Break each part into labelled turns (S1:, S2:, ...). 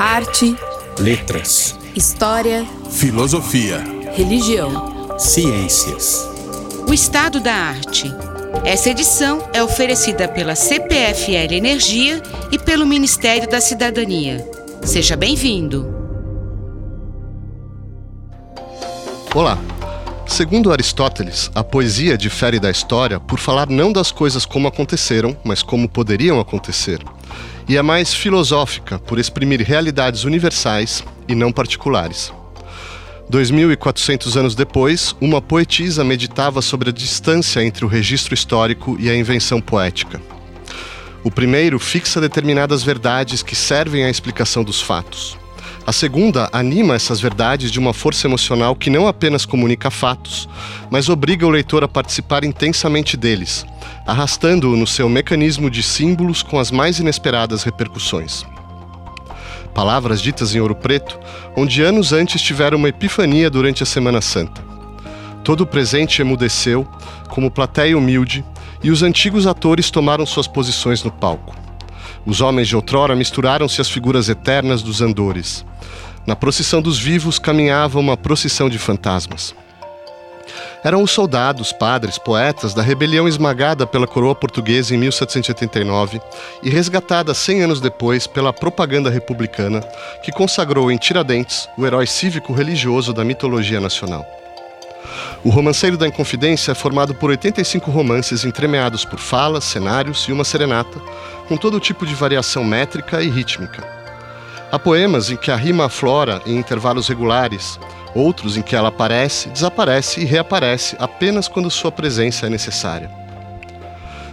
S1: Arte,
S2: letras,
S1: história,
S3: filosofia,
S1: religião,
S2: ciências.
S4: O Estado da Arte. Essa edição é oferecida pela CPFL Energia e pelo Ministério da Cidadania. Seja bem-vindo.
S5: Olá. Segundo Aristóteles, a poesia difere da história por falar não das coisas como aconteceram, mas como poderiam acontecer. E é mais filosófica por exprimir realidades universais e não particulares. 2.400 anos depois, uma poetisa meditava sobre a distância entre o registro histórico e a invenção poética. O primeiro fixa determinadas verdades que servem à explicação dos fatos. A segunda anima essas verdades de uma força emocional que não apenas comunica fatos, mas obriga o leitor a participar intensamente deles, arrastando-o no seu mecanismo de símbolos com as mais inesperadas repercussões. Palavras ditas em ouro preto, onde anos antes tiveram uma epifania durante a Semana Santa. Todo o presente emudeceu, como plateia humilde, e os antigos atores tomaram suas posições no palco. Os homens de outrora misturaram-se às figuras eternas dos andores. Na procissão dos vivos caminhava uma procissão de fantasmas. Eram os soldados, padres, poetas da rebelião esmagada pela coroa portuguesa em 1789 e resgatada 100 anos depois pela propaganda republicana, que consagrou em Tiradentes o herói cívico-religioso da mitologia nacional. O Romanceiro da Inconfidência é formado por 85 romances entremeados por falas, cenários e uma serenata, com todo tipo de variação métrica e rítmica. Há poemas em que a rima aflora em intervalos regulares, outros em que ela aparece, desaparece e reaparece apenas quando sua presença é necessária.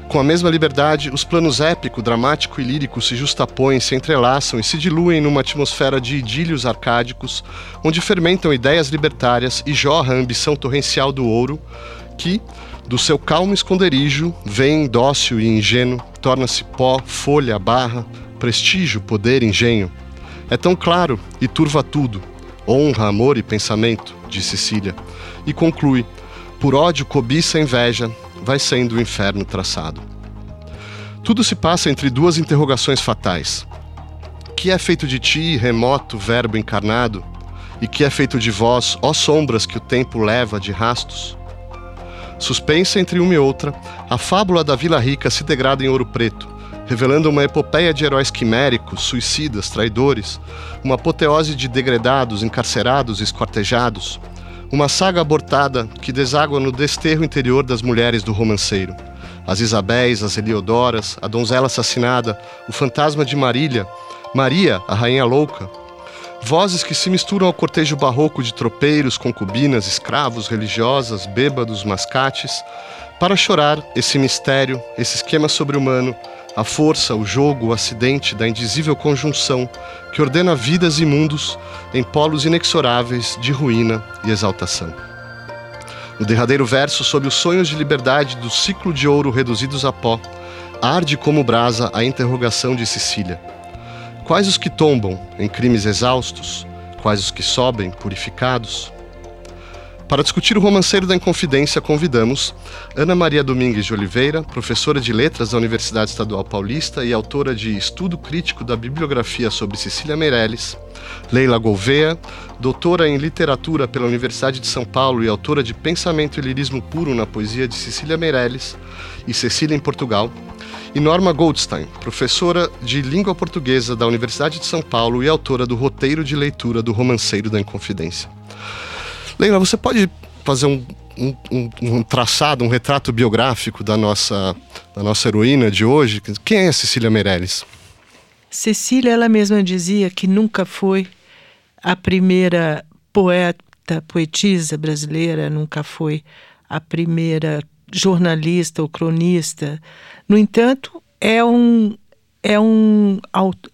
S5: Com a mesma liberdade, os planos épico, dramático e lírico se justapõem, se entrelaçam e se diluem numa atmosfera de idílios arcádicos, onde fermentam ideias libertárias e jorra a ambição torrencial do ouro, que, do seu calmo esconderijo, vem dócil e ingênuo, torna-se pó, folha, barra, prestígio, poder, engenho. É tão claro e turva tudo, honra, amor e pensamento, diz Cecília, e conclui: por ódio, cobiça, inveja, vai sendo o inferno traçado. Tudo se passa entre duas interrogações fatais. Que é feito de ti, remoto verbo encarnado? E que é feito de vós, ó sombras que o tempo leva de rastos? Suspensa entre uma e outra, a fábula da Vila Rica se degrada em ouro preto, revelando uma epopeia de heróis quiméricos, suicidas, traidores, uma apoteose de degredados, encarcerados e esquartejados, uma saga abortada que deságua no desterro interior das mulheres do romanceiro. As Isabéis, as Eliodoras, a donzela assassinada, o fantasma de Marília, Maria, a rainha louca. Vozes que se misturam ao cortejo barroco de tropeiros, concubinas, escravos, religiosas, bêbados, mascates, para chorar esse mistério, esse esquema sobre-humano a força, o jogo, o acidente da indizível conjunção que ordena vidas e mundos em polos inexoráveis de ruína e exaltação. No derradeiro verso, sobre os sonhos de liberdade do ciclo de ouro reduzidos a pó, arde como brasa a interrogação de Sicília. Quais os que tombam em crimes exaustos? Quais os que sobem purificados? Para discutir o romanceiro da Inconfidência, convidamos Ana Maria Domingues de Oliveira, professora de letras da Universidade Estadual Paulista e autora de Estudo Crítico da Bibliografia sobre Cecília Meirelles, Leila Gouveia, doutora em literatura pela Universidade de São Paulo e autora de Pensamento e Lirismo Puro na Poesia de Cecília Meirelles e Cecília em Portugal, e Norma Goldstein, professora de língua portuguesa da Universidade de São Paulo e autora do roteiro de leitura do Romanceiro da Inconfidência. Leila, você pode fazer um, um, um, traçado, um retrato biográfico da nossa, da nossa heroína de hoje? Quem é Cecília Meirelles?
S6: Cecília, ela mesma dizia que nunca foi a primeira poeta, poetisa brasileira, nunca foi a primeira jornalista ou cronista. No entanto, é um, é um,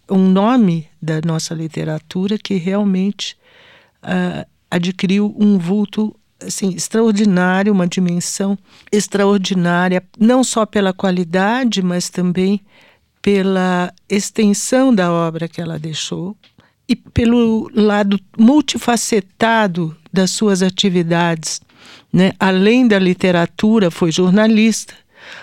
S6: um nome da nossa literatura que realmente uh, adquiriu um vulto assim, extraordinário, uma dimensão extraordinária, não só pela qualidade, mas também pela extensão da obra que ela deixou e pelo lado multifacetado das suas atividades. Né? Além da literatura, foi jornalista,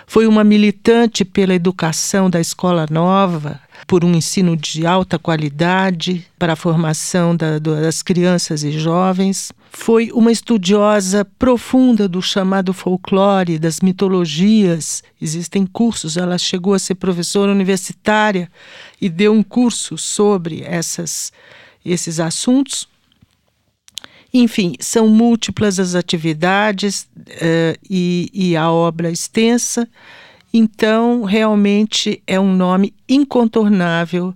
S6: foi uma militante pela educação da escola nova, por um ensino de alta qualidade para a formação da, das crianças e jovens. Foi uma estudiosa profunda do chamado folclore, das mitologias. Existem cursos, ela chegou a ser professora universitária e deu um curso sobre essas, esses assuntos. Enfim, são múltiplas as atividades uh, e, e a obra extensa. Então, realmente é um nome incontornável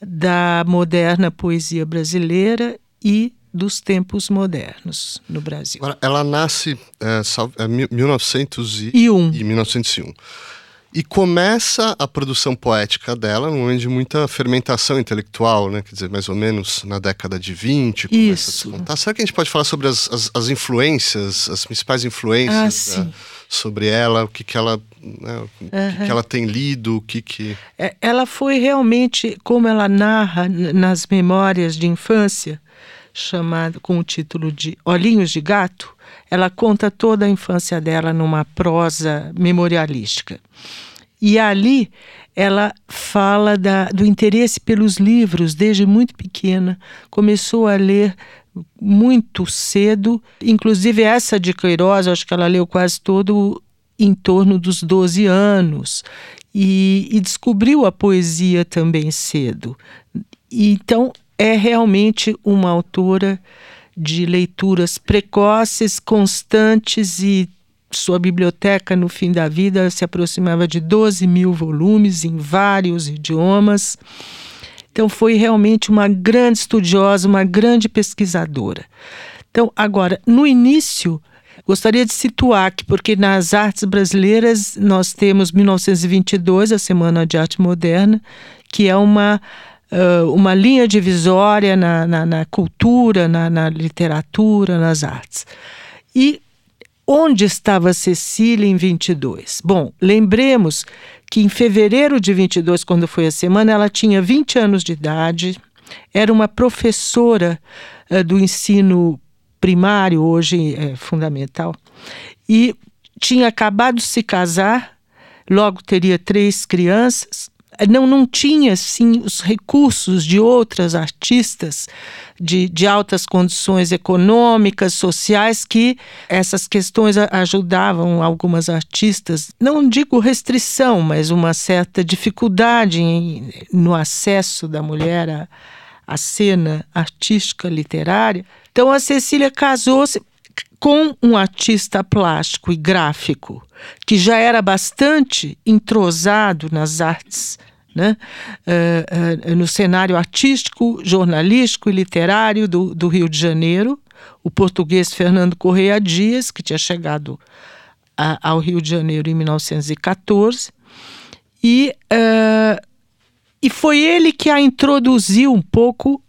S6: da moderna poesia brasileira e dos tempos modernos no Brasil.
S5: Ela nasce é, é, 1901. E 1901. E começa a produção poética dela num momento de muita fermentação intelectual, né? Quer dizer, mais ou menos na década de 20.
S6: Isso.
S5: A Será que a gente pode falar sobre as, as, as influências, as principais influências
S6: ah,
S5: né? sobre ela, o que, que ela né, o que, ela tem lido, o que que...
S6: É, ela foi realmente, como ela narra nas memórias de infância, chamado com o título de Olhinhos de Gato, ela conta toda a infância dela numa prosa memorialística. E ali ela fala da, do interesse pelos livros desde muito pequena, começou a ler muito cedo, inclusive essa de Queiroz, acho que ela leu quase todo em torno dos 12 anos, e, e descobriu a poesia também cedo. E, então, é realmente uma autora de leituras precoces, constantes e sua biblioteca no fim da vida se aproximava de 12 mil volumes em vários idiomas. Então foi realmente uma grande estudiosa, uma grande pesquisadora. Então, agora, no início, gostaria de situar que, porque nas artes brasileiras nós temos 1922, a Semana de Arte Moderna, que é uma uma linha divisória na, na, na cultura, na, na, literatura, nas artes. E onde estava Cecília em 22? Bom, lembremos que em fevereiro de 22, quando foi a semana, ela tinha 20 anos de idade, era uma professora uh, do ensino primário, hoje é fundamental, e tinha acabado de se casar, logo teria três crianças, não, não tinha assim os recursos de outras artistas de, de altas condições econômicas, sociais, que essas questões ajudavam algumas artistas, não digo restrição, mas uma certa dificuldade em, no acesso da mulher à, à cena artística literária. Então a Cecília casou-se com um artista plástico e gráfico que já era bastante entrosado nas artes, né? Uh, uh, no cenário artístico, jornalístico e literário do, do, Rio de Janeiro, o português Fernando Correia Dias, que tinha chegado a, ao Rio de Janeiro em 1914, e, uh, e foi ele que a introduziu um pouco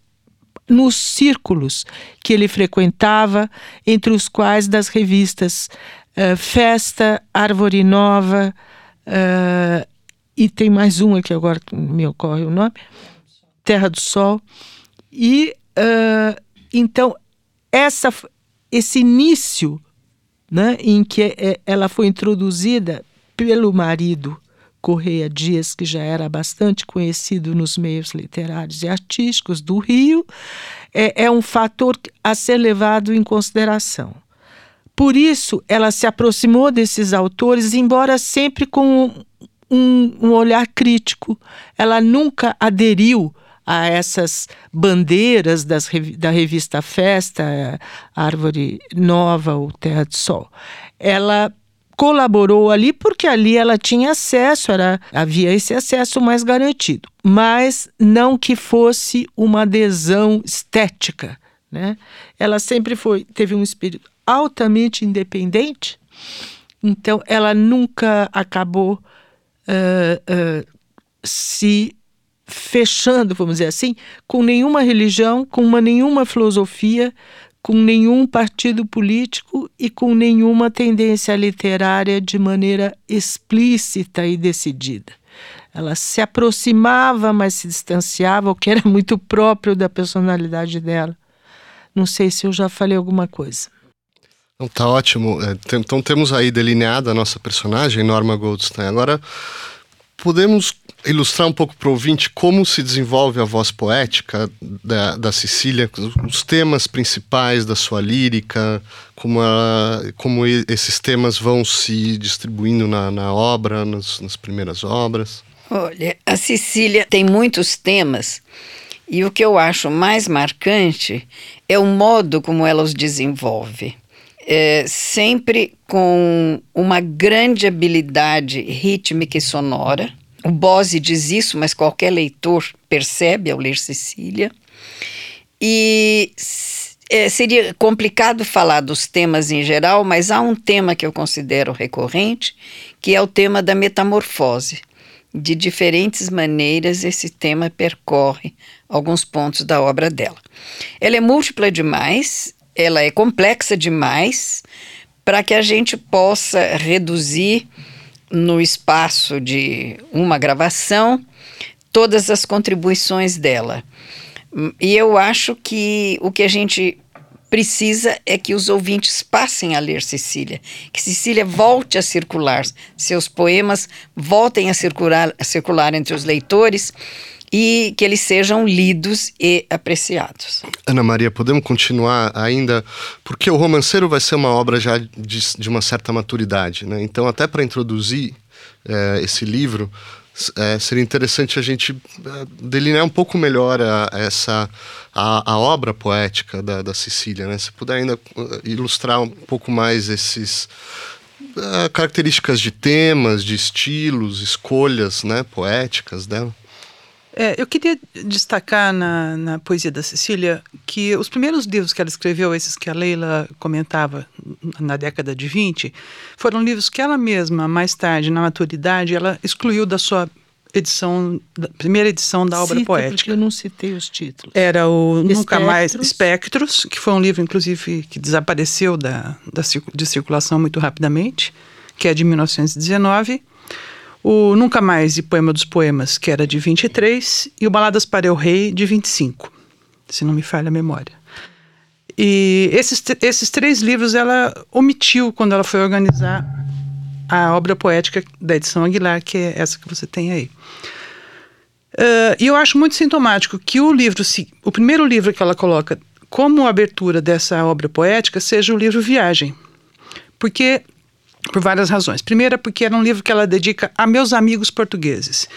S6: nos círculos que ele frequentava, entre os quais das revistas uh, Festa, Árvore Nova, uh, e tem mais uma que agora me ocorre o nome, Terra do Sol. E uh, então essa, esse início né, em que ela foi introduzida pelo marido Correia Dias, que já era bastante conhecido nos meios literários e artísticos do Rio, é, é um fator a ser levado em consideração. Por isso, ela se aproximou desses autores, embora sempre com um, um olhar crítico. Ela nunca aderiu a essas bandeiras das, da revista Festa, Árvore Nova ou Terra do Sol. Ela colaborou ali porque ali ela tinha acesso, era, havia esse acesso mais garantido, mas não que fosse uma adesão estética. Né? Ela sempre foi, teve um espírito altamente independente, então ela nunca acabou uh, uh, se fechando, vamos dizer assim, com nenhuma religião, com uma, nenhuma filosofia, com nenhum partido político e com nenhuma tendência literária de maneira explícita e decidida. Ela se aproximava, mas se distanciava, o que era muito próprio da personalidade dela. Não sei se eu já falei alguma coisa.
S5: Então tá ótimo. É, então temos aí delineada a nossa personagem, Norma Goldstein. Agora podemos ilustrar um pouco para o ouvinte como se desenvolve a voz poética da, da Cecília, os temas principais da sua lírica, como, ela, como esses temas vão se distribuindo na, na obra, nas, nas primeiras obras?
S3: Olha, a Cecília tem muitos temas e o que eu acho mais marcante é o modo como ela os desenvolve. É, sempre com uma grande habilidade rítmica e sonora. O Bose diz isso, mas qualquer leitor percebe ao ler Cecília. E é, seria complicado falar dos temas em geral, mas há um tema que eu considero recorrente, que é o tema da metamorfose. De diferentes maneiras, esse tema percorre alguns pontos da obra dela. Ela é múltipla demais, ela é complexa demais para que a gente possa reduzir no espaço de uma gravação todas as contribuições dela. E eu acho que o que a gente precisa é que os ouvintes passem a ler Cecília, que Cecília volte a circular, seus poemas voltem a circular, a circular entre os leitores e que eles sejam lidos e apreciados.
S5: Ana Maria, podemos continuar ainda, porque o romanceiro vai ser uma obra já de, de uma certa maturidade, né? Então, até para introduzir é, esse livro, é, seria interessante a gente é, delinear um pouco melhor a, essa a, a, obra poética da, da Cecília, né? Se puder ainda uh, ilustrar um pouco mais esses uh, características de temas, de estilos, escolhas, né, poéticas dela.
S7: É, eu queria destacar na, na, poesia da Cecília que os primeiros livros que ela escreveu, esses que a Leila comentava na década de 20, foram livros que ela mesma, mais tarde, na maturidade, ela excluiu da sua edição, da primeira edição da obra
S6: Cita,
S7: poética.
S6: Eu não citei os títulos.
S7: Era o Espectros. Nunca Mais Espectros, que foi um livro, inclusive, que desapareceu da, da, de circulação muito rapidamente, que é de 1919 o Nunca Mais e Poema dos Poemas, que era de 23, e o Baladas para o Rei, de 25, se não me falha a memória. E esses, esses três livros ela omitiu quando ela foi organizar a obra poética da edição Aguilar, que é essa que você tem aí. Uh, e eu acho muito sintomático que o livro, o primeiro livro que ela coloca como abertura dessa obra poética seja o livro Viagem. Porque por várias razões. Primeira, porque era um livro que ela dedica a meus amigos portugueses.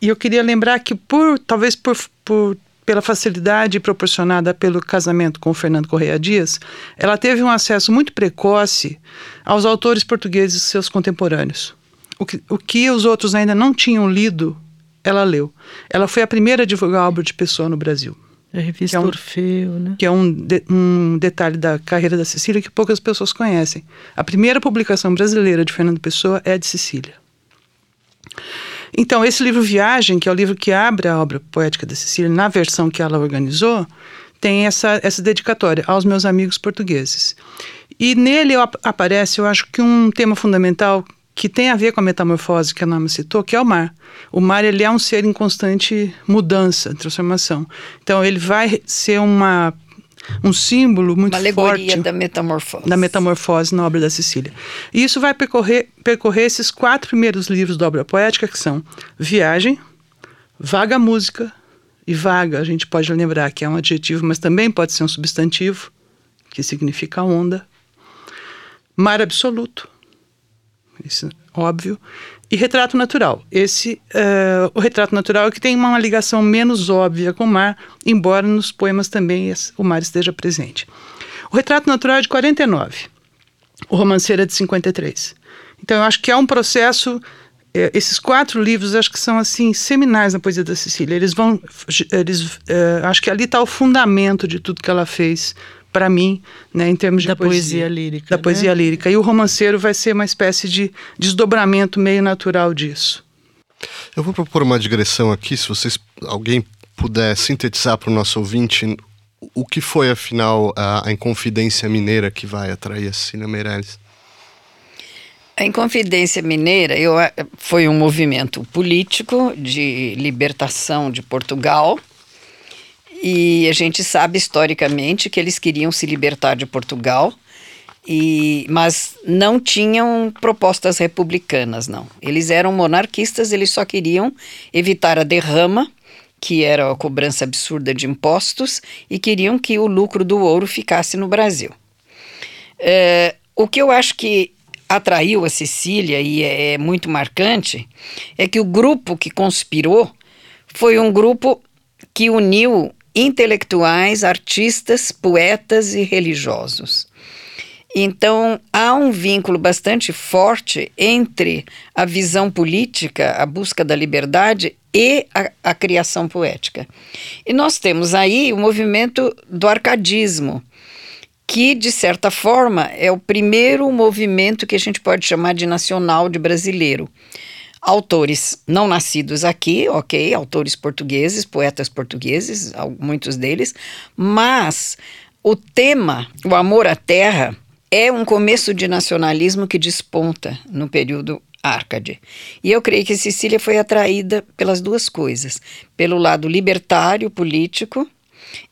S7: E eu queria lembrar que, por talvez por, por pela facilidade proporcionada pelo casamento com o Fernando Correia Dias, ela teve um acesso muito precoce aos autores portugueses seus contemporâneos. O que, o que os outros ainda não tinham lido, ela leu. Ela foi a primeira a divulgar a obra de Pessoa no Brasil.
S6: A revista que é um, Orfeu, né?
S7: Que é um, de, um detalhe da carreira da Cecília que poucas pessoas conhecem. A primeira publicação brasileira de Fernando Pessoa é de Cecília. Então, esse livro Viagem, que é o livro que abre a obra poética da Cecília, na versão que ela organizou, tem essa, essa dedicatória aos meus amigos portugueses. E nele aparece, eu acho que um tema fundamental que tem a ver com a metamorfose que a Norma citou, que é o mar. O mar ele é um ser em constante mudança, transformação. Então ele vai ser uma um símbolo muito
S3: uma alegoria
S7: forte
S3: da metamorfose.
S7: Da metamorfose na obra da Cecília. E isso vai percorrer, percorrer esses quatro primeiros livros da obra poética, que são Viagem, Vaga Música e Vaga. A gente pode lembrar que é um adjetivo, mas também pode ser um substantivo, que significa onda. Mar Absoluto, isso óbvio. E retrato natural. Esse, uh, o retrato natural é que tem uma ligação menos óbvia com o mar, embora nos poemas também o mar esteja presente. O retrato natural é de 49, o romanceiro é de 53. Então eu acho que é um processo eh, esses quatro livros acho que são assim seminais na poesia da Cecília. Eles vão, eles, uh, acho que ali está o fundamento de tudo que ela fez para mim, né, em termos de
S6: da
S7: poesia,
S6: poesia lírica.
S7: Da
S6: né?
S7: poesia lírica. E o romanceiro vai ser uma espécie de desdobramento meio natural disso.
S5: Eu vou propor uma digressão aqui, se vocês alguém puder sintetizar para o nosso ouvinte o que foi afinal a, a Inconfidência Mineira que vai atrair a Cecília Meirelles.
S3: A Inconfidência Mineira eu, foi um movimento político de libertação de Portugal e a gente sabe historicamente que eles queriam se libertar de Portugal E, mas não tinham propostas republicanas, não. Eles eram monarquistas, eles só queriam evitar a derrama, que era a cobrança absurda de impostos, e queriam que o lucro do ouro ficasse no Brasil. É, o que eu acho que atraiu a Cecília e é, é muito marcante é que o grupo que conspirou foi um grupo que uniu intelectuais, artistas, poetas e religiosos. Então, há um vínculo bastante forte entre a visão política, a busca da liberdade e a, a, criação poética. E nós temos aí o movimento do arcadismo, que, de certa forma, é o primeiro movimento que a gente pode chamar de nacional de brasileiro. Autores não nascidos aqui, ok, autores portugueses, poetas portugueses, muitos deles, mas o tema, o amor à terra, é um começo de nacionalismo que desponta no período Arcade. E eu creio que Cecília foi atraída pelas duas coisas: pelo lado libertário político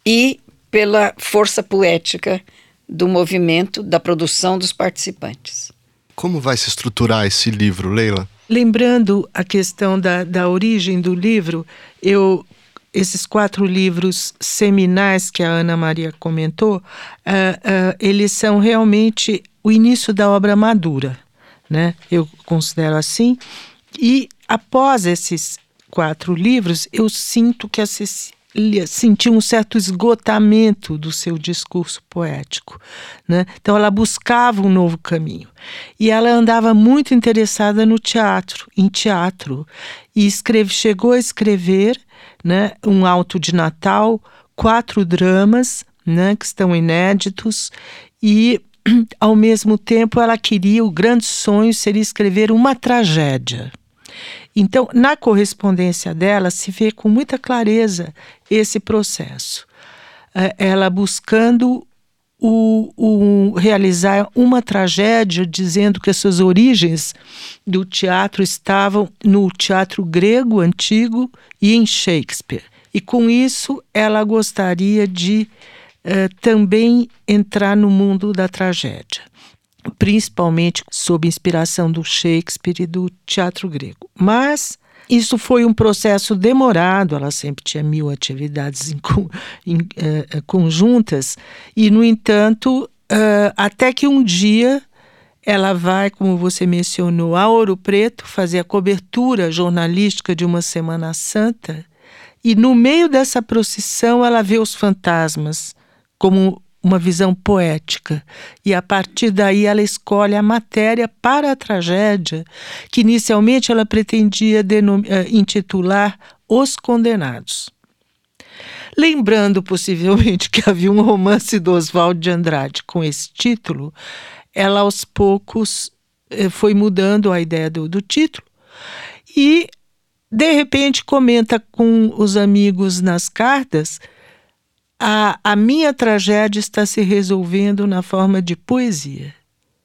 S3: e pela força poética do movimento, da produção dos participantes.
S5: Como vai se estruturar esse livro, Leila?
S6: Lembrando a questão da, da origem do livro, eu esses quatro livros seminais que a Ana Maria comentou, uh, uh, eles são realmente o início da obra madura, né? Eu considero assim. E após esses quatro livros, eu sinto que a sentiu um certo esgotamento do seu discurso poético. Né? Então, ela buscava um novo caminho. E ela andava muito interessada no teatro, em teatro. E escreve, chegou a escrever né, um alto de Natal, quatro dramas né, que estão inéditos e ao mesmo tempo ela queria o grande sonho seria escrever uma tragédia. Então, na correspondência dela se vê com muita clareza esse processo. É, ela buscando o, o, realizar uma tragédia, dizendo que as suas origens do teatro estavam no teatro grego antigo e em Shakespeare. E com isso ela gostaria de uh, também entrar no mundo da tragédia, principalmente sob inspiração do Shakespeare e do teatro grego. Mas isso foi um processo demorado, ela sempre tinha mil atividades em, em, uh, conjuntas, e, no entanto, uh, até que um dia ela vai, como você mencionou, a Ouro Preto fazer a cobertura jornalística de uma Semana Santa, e no meio dessa procissão ela vê os fantasmas como uma visão poética. E a partir daí ela escolhe a matéria para a tragédia, que inicialmente ela pretendia eh, intitular Os Condenados. Lembrando possivelmente que havia um romance do Oswald de Andrade com esse título, ela aos poucos eh, foi mudando a ideia do, do título e de repente comenta com os amigos nas cartas a, a minha tragédia está se resolvendo na forma de poesia.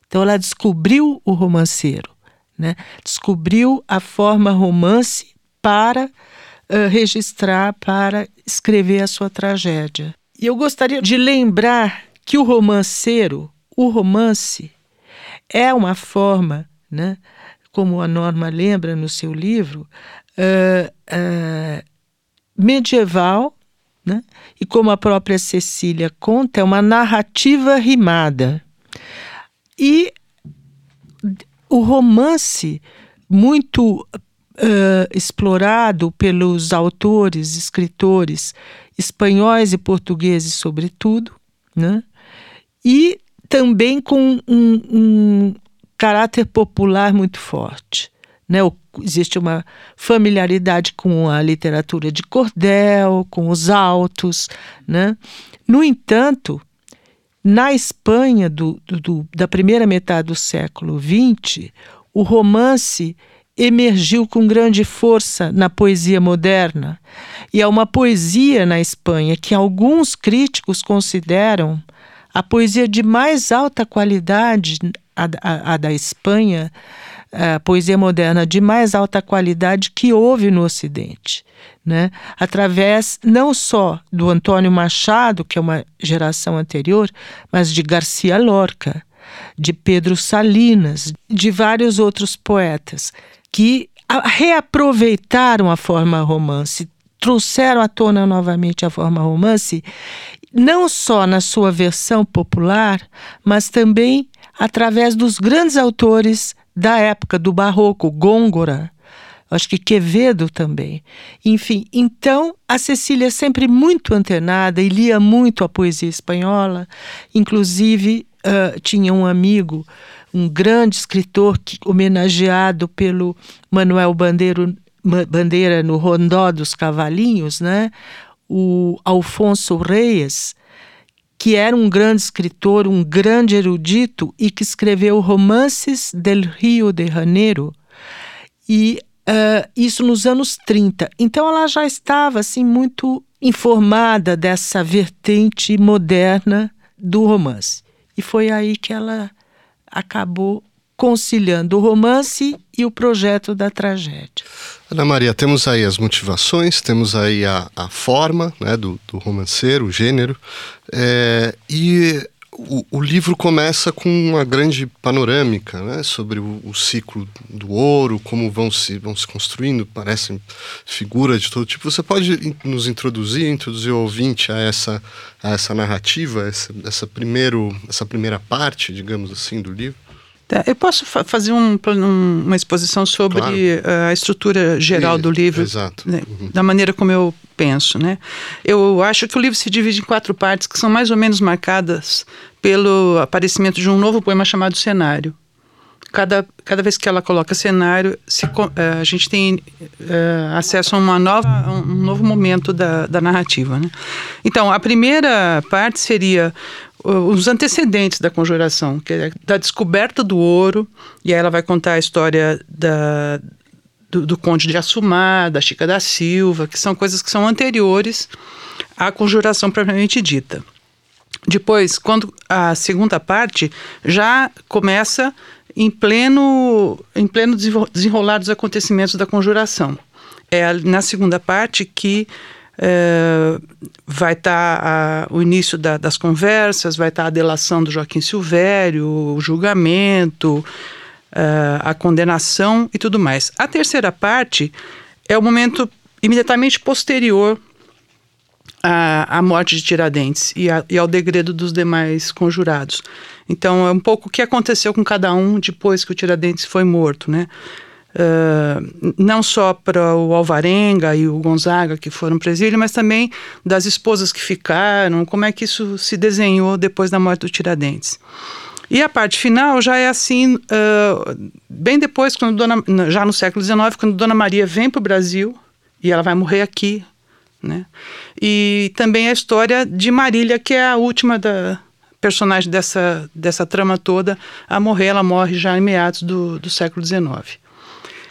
S6: Então ela descobriu o romanceiro, né? descobriu a forma romance para uh, registrar, para escrever a sua tragédia. E eu gostaria de lembrar que o romanceiro, o romance, é uma forma, né, como a Norma lembra no seu livro, uh, uh, medieval né? E como a própria Cecília conta, é uma narrativa rimada. E o romance, muito uh, explorado pelos autores, escritores espanhóis e portugueses, sobretudo, né? e também com um, um caráter popular muito forte. Né? O existe uma familiaridade com a literatura de cordel, com os altos. Né? No entanto, na Espanha do, do, da primeira metade do século XX, o romance emergiu com grande força na poesia moderna. E é uma poesia na Espanha que alguns críticos consideram a poesia de mais alta qualidade, a, a, a da Espanha, a poesia moderna de mais alta qualidade que houve no Ocidente. Né? Através não só do Antônio Machado, que é uma geração anterior, mas de Garcia Lorca, de Pedro Salinas, de vários outros poetas que reaproveitaram a forma romance, trouxeram à tona novamente a forma romance, não só na sua versão popular, mas também através dos grandes autores da época do Barroco, Gôngora, acho que Quevedo também. Enfim, então a Cecília é sempre muito antenada e lia muito a poesia espanhola, inclusive uh, tinha um amigo, um grande escritor que, homenageado pelo Manuel Bandeiro, Bandeira no Rondó dos Cavalinhos, né? o Alfonso Reyes, que era um grande escritor, um grande erudito e que escreveu romances del Rio de Janeiro. E uh, isso nos anos 30. Então ela já estava assim muito informada dessa vertente moderna do romance. E foi aí que ela acabou conciliando o romance e o projeto da tragédia.
S5: Ana Maria, temos aí as motivações, temos aí a, a forma né, do, do romanceiro, o gênero, é, e o, o, livro começa com uma grande panorâmica né, sobre o, o, ciclo do ouro, como vão se, vão se construindo, parecem figuras de todo tipo. Você pode nos introduzir, introduzir o ouvinte a essa, a essa narrativa, essa, essa, primeiro, essa primeira parte, digamos assim, do livro?
S7: Tá, eu posso fa fazer um, um, uma exposição sobre claro. uh, a estrutura geral e, do livro, né, uhum. da maneira como eu penso, né? Eu acho que o livro se divide em quatro partes que são mais ou menos marcadas pelo aparecimento de um novo poema chamado Cenário. Cada, cada vez que ela coloca cenário, se, uh, a gente tem uh, acesso a uma nova, um novo momento da, da narrativa. Né? Então, a primeira parte seria os antecedentes da conjuração, que é da descoberta do ouro, e aí ela vai contar a história da, do, do, Conde de Assumar, da Chica da Silva, que são coisas que são anteriores à conjuração propriamente dita. Depois, quando a segunda parte já começa em pleno, em pleno desenrolar dos acontecimentos da conjuração. É na segunda parte que é, vai estar tá o início da, das conversas, vai estar tá a delação do Joaquim Silvério, o julgamento, é, a condenação e tudo mais. A terceira parte é o momento imediatamente posterior à, à morte de Tiradentes e, a, e ao degredo dos demais conjurados. Então é um pouco o que aconteceu com cada um depois que o Tiradentes foi morto, né? Não só para o Alvarenga e o Gonzaga que foram para exílio, mas também das esposas que ficaram, como é que isso se desenhou depois da morte do Tiradentes. E a parte final já é assim, uh, bem depois, quando Dona, já no século XIX, quando Dona Maria vem para o Brasil, e ela vai morrer aqui, né? E também a história de Marília, que é a última da personagem dessa, dessa trama toda a morrer, ela morre já em meados do, do século XIX.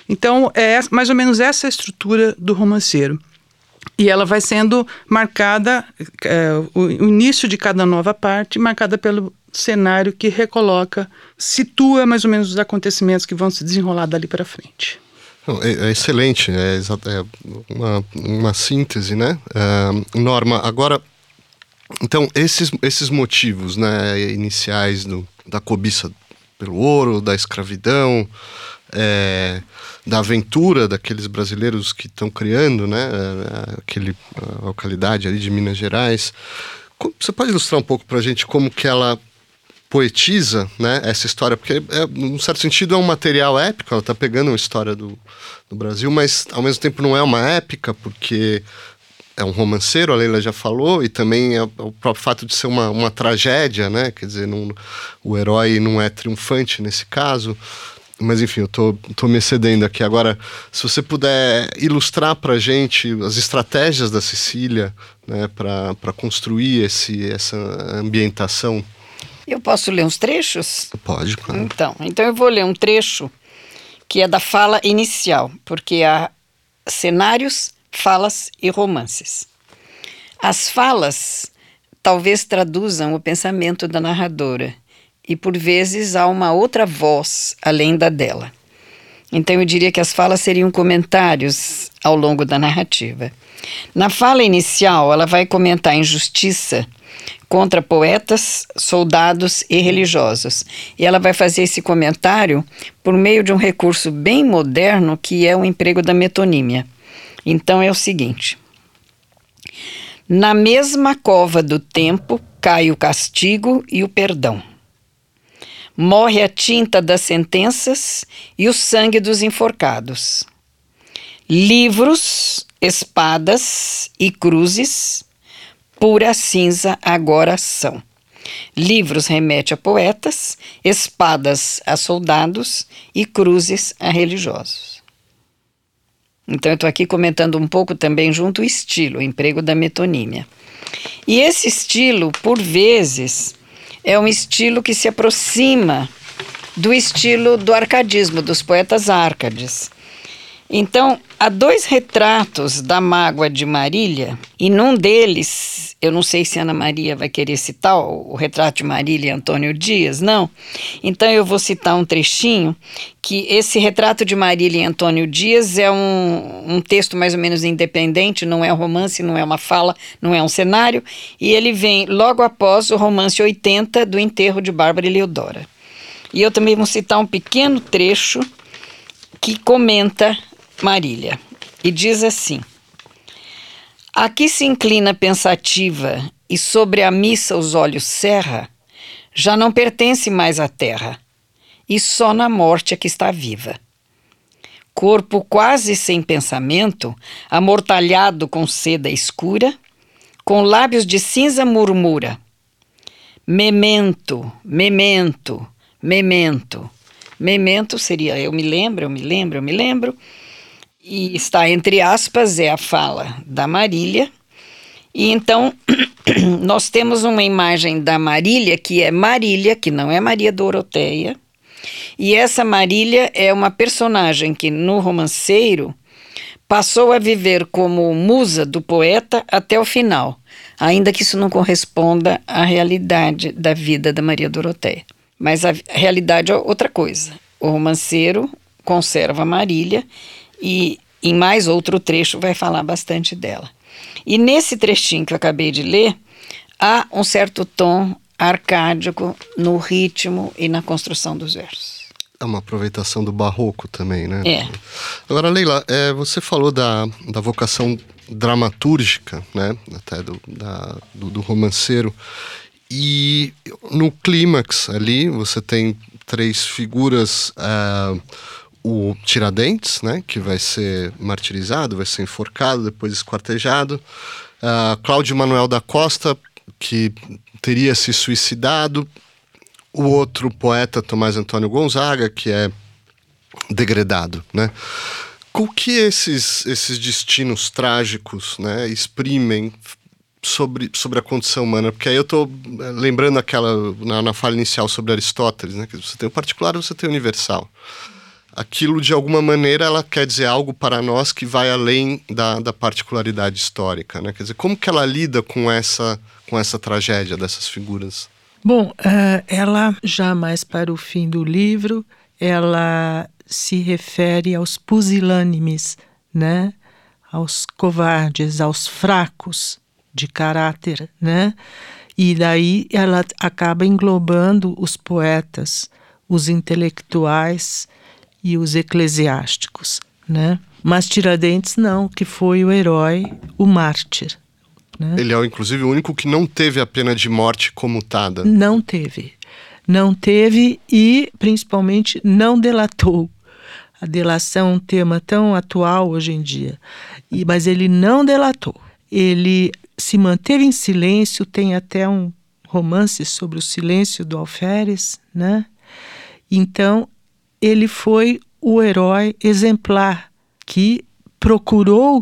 S7: Então, é mais ou menos essa estrutura do romanceiro. E ela vai sendo marcada, é, o, início de cada nova parte, marcada pelo cenário que recoloca, situa mais ou menos os acontecimentos que vão se desenrolar dali para frente.
S5: É, é, excelente, é, é uma, uma, síntese, né? Uh, Norma, agora, então, esses, esses motivos né, iniciais do, da cobiça pelo ouro, da escravidão, é, da aventura daqueles brasileiros que estão criando, né, é, aquele localidade ali de Minas Gerais. Você pode ilustrar um pouco para a gente como que ela poetiza, né, essa história, porque é, num certo sentido é um material épico. Ela está pegando uma história do, do Brasil, mas ao mesmo tempo não é uma épica porque é um romanceiro, a Leila já falou, e também é o próprio fato de ser uma, uma tragédia, né? Quer dizer, não, o herói não é triunfante nesse caso. Mas enfim, eu tô me excedendo aqui. Agora, se você puder ilustrar para a gente as estratégias da Sicília né, para construir esse, essa ambientação.
S3: Eu posso ler uns trechos?
S5: Pode, claro.
S3: Então, então eu vou ler um trecho que é da fala inicial, porque há cenários, falas e romances. As falas talvez traduzam o pensamento da narradora e por vezes há uma outra voz além da dela. Então eu diria que as falas seriam comentários ao longo da narrativa. Na fala inicial, ela vai comentar injustiça contra poetas, soldados e religiosos. E ela vai fazer esse comentário por meio de um recurso bem moderno que é o emprego da metonímia. Então é o seguinte: Na mesma cova do tempo cai o castigo e o perdão. Morre a tinta das sentenças e o sangue dos enforcados. Livros, espadas e cruzes pura cinza agora são. Livros remete a poetas, espadas a soldados e cruzes a religiosos. Então eu estou aqui comentando um pouco também junto o estilo, o emprego da metonímia. E esse estilo, por vezes, é um estilo que se aproxima do estilo do arcadismo, dos poetas árcades. Então, há dois retratos da mágoa de Marília, e num deles, eu não sei se Ana Maria vai querer citar o, retrato de Marília e Antônio Dias, não. Então, eu vou citar um trechinho, que esse retrato de Marília e Antônio Dias é um, um texto mais ou menos independente, não é um romance, não é uma fala, não é um cenário, e ele vem logo após o romance 80 do enterro de Bárbara e Leodora. E eu também vou citar um pequeno trecho que comenta Marília, e diz assim: Aqui se inclina pensativa e sobre a missa os olhos cerra, já não pertence mais à terra, e só na morte é que está viva. Corpo quase sem pensamento, amortalhado com seda escura, com lábios de cinza murmura: Memento, memento, memento. Memento seria eu me lembro, eu me lembro, eu me lembro e está entre aspas, é a fala da Marília. E então nós temos uma imagem da Marília que é Marília, que não é Maria Doroteia. E essa Marília é uma personagem que no romanceiro passou a viver como musa do poeta até o final, ainda que isso não corresponda à realidade da vida da Maria Doroteia. Mas a realidade é outra coisa. O romanceiro conserva Marília e em mais outro trecho vai falar bastante dela. E nesse trechinho que eu acabei de ler, há um certo tom arcádico no ritmo e na construção dos versos.
S5: É uma aproveitação do barroco também, né?
S3: É.
S5: Agora, Leila, é, você falou da, da vocação dramatúrgica, né? Até do, da, do, do romanceiro. E no clímax ali, você tem três figuras. Uh, o Tiradentes, né, que vai ser martirizado, vai ser enforcado, depois esquartejado. Uh, Cláudio Manuel da Costa, que teria se suicidado. O outro poeta, Tomás Antônio Gonzaga, que é degradado, né? O que esses, esses destinos trágicos né, exprimem sobre, sobre a condição humana? Porque aí eu estou eh, lembrando aquela, na, na fala inicial sobre Aristóteles, né? Que você tem o particular você tem o universal aquilo de alguma maneira ela quer dizer algo para nós que vai além da, da particularidade histórica, né? Quer dizer, como que ela lida com essa com essa tragédia dessas figuras?
S6: Bom, uh, ela já mais para o fim do livro, ela se refere aos pusilânimes, né? Aos covardes, aos fracos de caráter, né? E daí ela acaba englobando os poetas, os intelectuais e os eclesiásticos, né? Mas Tiradentes não, que foi o herói, o mártir. Né?
S5: Ele é, inclusive, o único que não teve a pena de morte comutada.
S6: Não teve. Não teve e, principalmente, não delatou. A delação é um tema tão atual hoje em dia. E, mas ele não delatou. Ele se manteve em silêncio, tem até um romance sobre o silêncio do alferes, né? Então, ele foi o herói exemplar que procurou,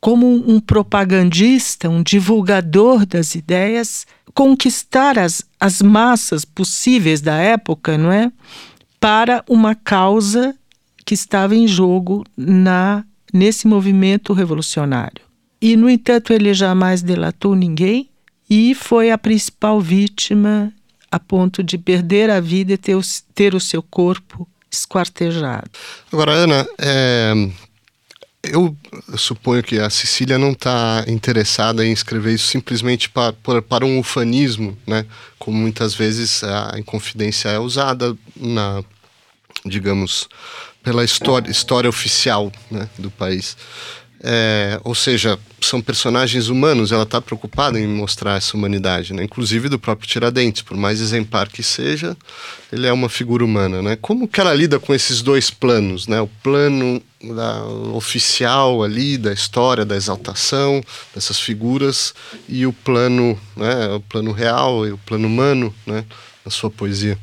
S6: como um propagandista, um divulgador das ideias, conquistar as, as massas possíveis da época, não é? Para uma causa que estava em jogo na nesse movimento revolucionário. E, no entanto, ele jamais delatou ninguém e foi a principal vítima a ponto de perder a vida e ter o, ter o seu corpo esquartejado.
S5: Agora, Ana, é, eu suponho que a Cecília não está interessada em escrever isso simplesmente para, para um ufanismo, né? Como muitas vezes a Inconfidência é usada na, digamos, pela história, história oficial né, do país. É, ou seja, são personagens humanos, ela está preocupada em mostrar essa humanidade, né? inclusive do próprio Tiradentes, por mais exemplar que seja, ele é uma figura humana. Né? Como que ela lida com esses dois planos? Né? O plano da, oficial ali, da história, da exaltação dessas figuras, e o plano, né, o plano real e o plano humano né, na sua poesia.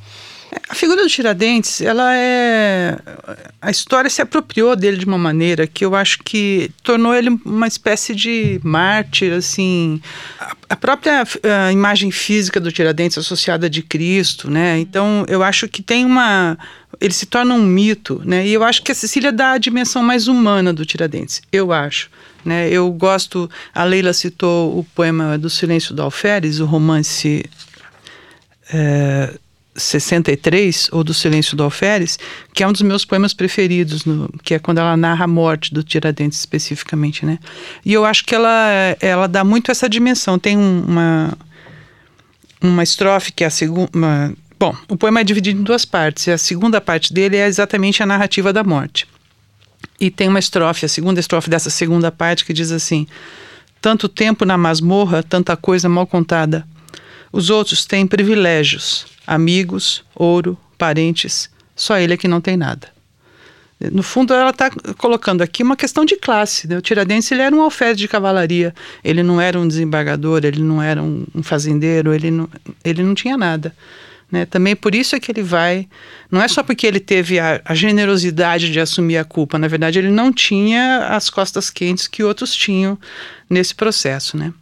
S7: A figura do Tiradentes, ela é. A história se apropriou dele de uma maneira que eu acho que tornou ele uma espécie de mártir, assim. A própria a imagem física do Tiradentes associada de Cristo, né? Então eu acho que tem uma. Ele se torna um mito, né? E eu acho que a Cecília dá a dimensão mais humana do Tiradentes, eu acho. Né? Eu gosto. A Leila citou o poema do Silêncio do Alferes, o romance. É, 63, ou do Silêncio do Alferes, que é um dos meus poemas preferidos, no, que é quando ela narra a morte do Tiradentes especificamente, né? E eu acho que ela, ela dá muito essa dimensão. Tem uma, uma estrofe que é a segunda... Bom, o poema é dividido em duas partes, e a segunda parte dele é exatamente a narrativa da morte. E tem uma estrofe, a segunda estrofe dessa segunda parte, que diz assim: Tanto tempo na masmorra, tanta coisa mal contada. Os outros têm privilégios, amigos, ouro, parentes, só ele é que não tem nada. No fundo, ela está colocando aqui uma questão de classe. Né? O Tiradentes ele era um alferes de cavalaria, ele não era um desembargador, ele não era um, um fazendeiro, ele não, ele não tinha nada. Né? Também por isso é que ele vai. Não é só porque ele teve a, a, generosidade de assumir a culpa, na verdade, ele não tinha as costas quentes que outros tinham nesse processo. Né?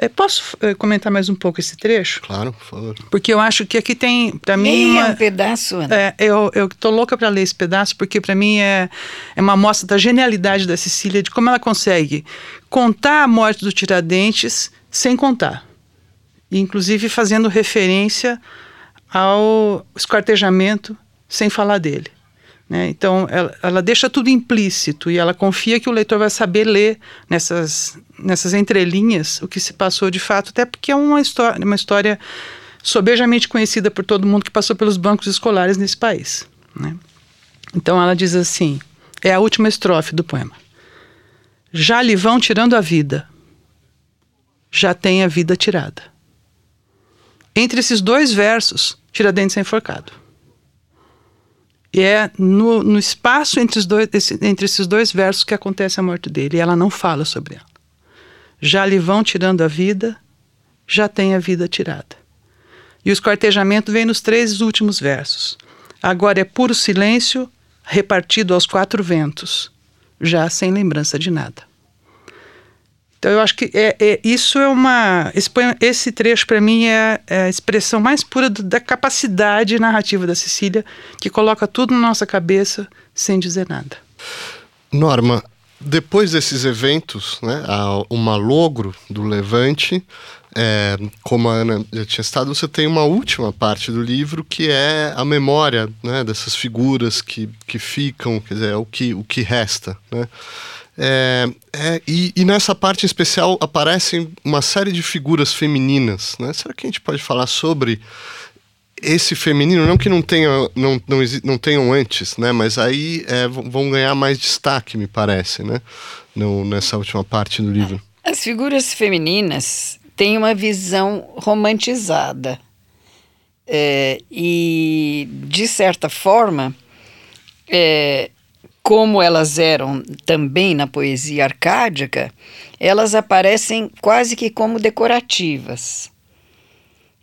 S7: É, posso é, comentar mais um pouco esse trecho?
S5: Claro, por favor.
S7: Porque eu acho que aqui tem, para mim.
S3: Uma, um pedaço, Ana.
S7: É, eu, eu tô louca para ler esse pedaço, porque para mim é, é uma amostra da genialidade da Cecília, de como ela consegue contar a morte do Tiradentes sem contar. Inclusive fazendo referência ao esquartejamento sem falar dele. Né? Então, ela, ela, deixa tudo implícito e ela confia que o leitor vai saber ler nessas, nessas entrelinhas o que se passou de fato, até porque é uma história, uma história sobejamente conhecida por todo mundo que passou pelos bancos escolares nesse país. Né? Então, ela diz assim: é a última estrofe do poema. Já lhe vão tirando a vida, já tem a vida tirada. Entre esses dois versos, Tiradentes é enforcado. E é no, no espaço entre, dois, entre esses dois versos que acontece a morte dele. E ela não fala sobre ela. Já lhe vão tirando a vida, já tem a vida tirada. E o esquartejamento vem nos três últimos versos. Agora é puro silêncio, repartido aos quatro ventos, já sem lembrança de nada. Então eu acho que é, é isso é uma esse, trecho para mim é, é, a expressão mais pura do, da capacidade narrativa da Cecília, que coloca tudo na nossa cabeça sem dizer nada.
S5: Norma, depois desses eventos, né, o malogro do Levante, é, como a Ana já tinha estado, você tem uma última parte do livro que é a memória né, dessas figuras que, que ficam, quer dizer, é o que, o que resta. Né? É, é, e, e, nessa parte especial aparecem uma série de figuras femininas. Né? Será que a gente pode falar sobre esse feminino? Não que não, tenha, não, não, não tenham antes, né? mas aí é, vão ganhar mais destaque, me parece, né? No, nessa última parte do livro.
S3: As figuras femininas têm uma visão romantizada. É, e, de certa forma, é, como elas eram também na poesia arcádica, elas aparecem quase que como decorativas.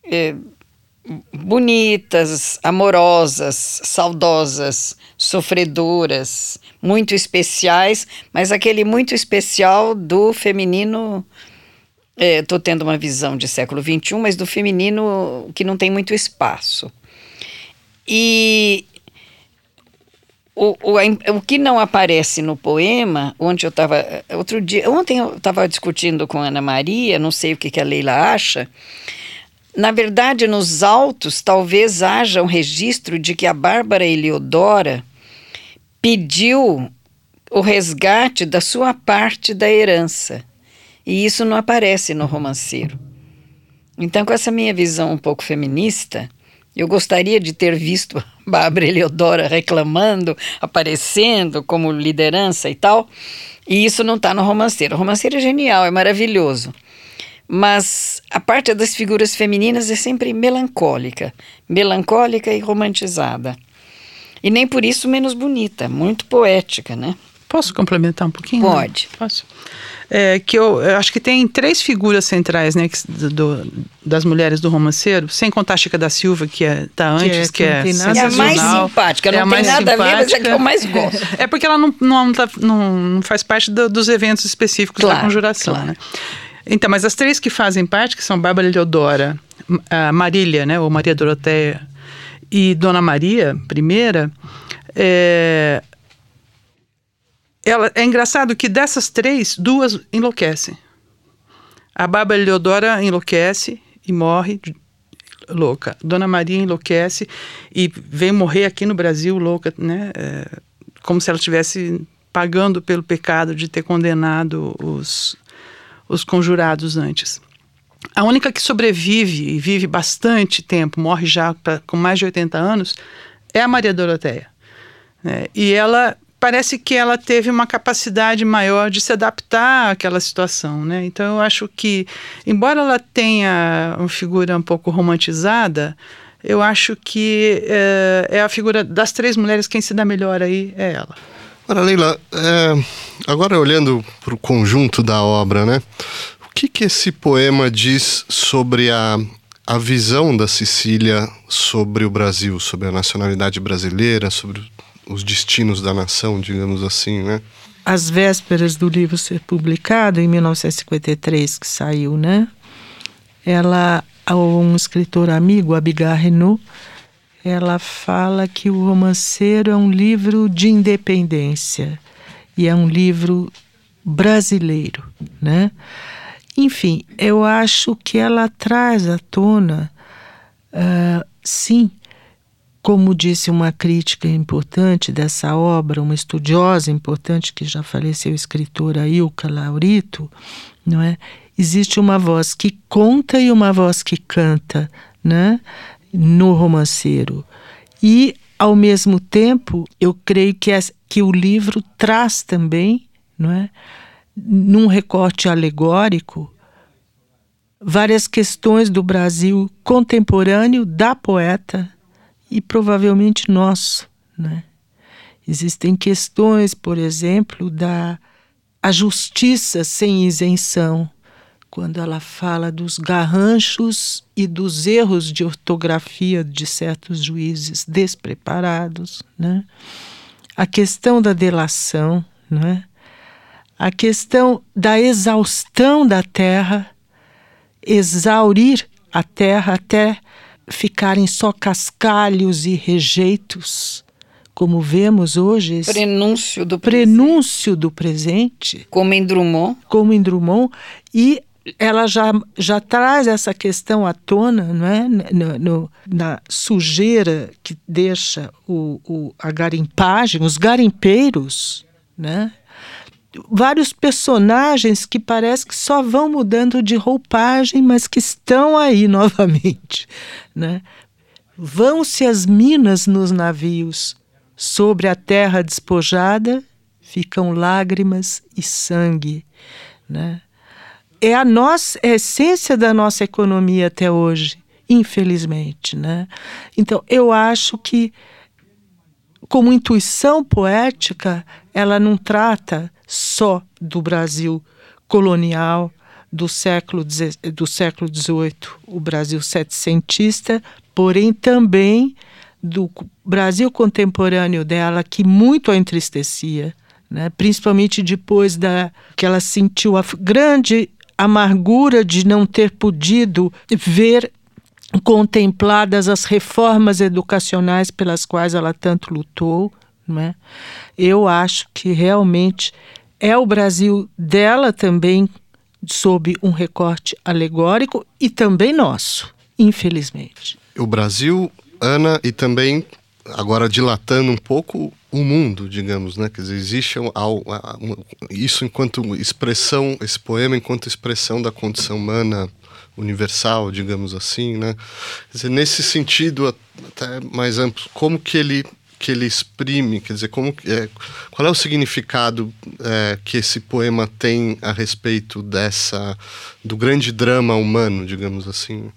S3: É, bonitas, amorosas, saudosas, sofredoras, muito especiais, mas aquele muito especial do feminino. Estou é, tendo uma visão de século XXI, mas do feminino que não tem muito espaço. E o, o, o que não aparece no poema, onde eu estava. Outro dia. Ontem eu estava discutindo com Ana Maria, não sei o que, que a Leila acha. Na verdade, nos autos, talvez haja um registro de que a Bárbara Eliodora pediu o resgate da sua parte da herança. E isso não aparece no romanceiro. Então, com essa minha visão um pouco feminista, eu gostaria de ter visto Bárbara Eleodora reclamando, aparecendo como liderança e tal, e isso não está no romanceiro. O romanceiro é genial, é maravilhoso. Mas a parte das figuras femininas é sempre melancólica, melancólica e romantizada. E nem por isso menos bonita, muito poética, né?
S7: Posso complementar um pouquinho?
S3: Pode.
S7: Posso. É, que eu, eu, acho que tem três figuras centrais né, que, do, das mulheres do romanceiro, sem contar a Chica da Silva, que está antes, que é, que é,
S3: é a mais simpática, não é tem nada simpática. a ver, mas é que eu mais gosto.
S7: É porque ela não, não, não faz parte do, dos eventos específicos
S3: claro,
S7: da conjuração.
S3: Claro.
S7: Né? Então, mas as três que fazem parte, que são Bárbara Eleodora, a Marília, né, ou Maria Doroteia, e Dona Maria, primeira, é, ela, é engraçado que dessas três, duas enlouquecem. A Bárbara Leodora enlouquece e morre louca. Dona Maria enlouquece e vem morrer aqui no Brasil louca, né? É, como se ela estivesse pagando pelo pecado de ter condenado os, os conjurados antes. A única que sobrevive e vive bastante tempo, morre já pra, com mais de 80 anos, é a Maria Doroteia. Né? E ela parece que ela teve uma capacidade maior de se adaptar àquela situação, né? Então eu acho que, embora ela tenha uma figura um pouco romantizada, eu acho que é, é a figura das três mulheres quem se dá melhor aí é ela.
S5: Agora, Leila, é, agora olhando para o conjunto da obra, né? O que, que esse poema diz sobre a, a visão da Sicília sobre o Brasil, sobre a nacionalidade brasileira, sobre os destinos da nação, digamos assim, né?
S6: Às vésperas do livro ser publicado, em 1953, que saiu, né? Ela, um escritor amigo, Abigail Renault, ela fala que o romanceiro é um livro de independência e é um livro brasileiro, né? Enfim, eu acho que ela traz à tona, uh, sim, como disse uma crítica importante dessa obra, uma estudiosa importante que já faleceu, a escritora Ilka Laurito, não é? Existe uma voz que conta e uma voz que canta, né? No romanceiro. E ao mesmo tempo, eu creio que, é, que o livro traz também, não é? Num recorte alegórico, várias questões do Brasil contemporâneo da poeta e provavelmente nosso, né? Existem questões, por exemplo, da a justiça sem isenção, quando ela fala dos garranchos e dos erros de ortografia de certos juízes despreparados, né? A questão da delação, né? A questão da exaustão da terra, exaurir a terra até ficarem só cascalhos e rejeitos, como vemos hoje.
S3: Prenúncio do
S6: prenúncio
S3: presente.
S6: do presente.
S3: Como em Drummond.
S6: Como em Drummond. E ela já, já traz essa questão à tona, não é? No, no, na sujeira que deixa o, o, a garimpagem, os garimpeiros, né? Vários personagens que parece que só vão mudando de roupagem, mas que estão aí novamente, né? Vão-se as minas nos navios, sobre a terra despojada ficam lágrimas e sangue, né? É a nossa é a essência da nossa economia até hoje, infelizmente, né? Então, eu acho que como intuição poética, ela não trata só do Brasil colonial do século do século XVIII, o Brasil setecentista, porém também do Brasil contemporâneo dela que muito a entristecia, né? principalmente depois da que ela sentiu a grande amargura de não ter podido ver contempladas as reformas educacionais pelas quais ela tanto lutou. Né? Eu acho que realmente é o Brasil dela também sob um recorte alegórico e também nosso. infelizmente.
S5: O Brasil, Ana, e também agora dilatando um pouco o mundo, digamos, né? Quer dizer, existe isso enquanto expressão, esse poema enquanto expressão da condição humana universal, digamos assim, né? Quer dizer, nesse sentido até mais amplo, como que ele que ele exprime, quer dizer, como é, qual é o significado é, que esse poema tem a respeito dessa do grande drama humano, digamos assim?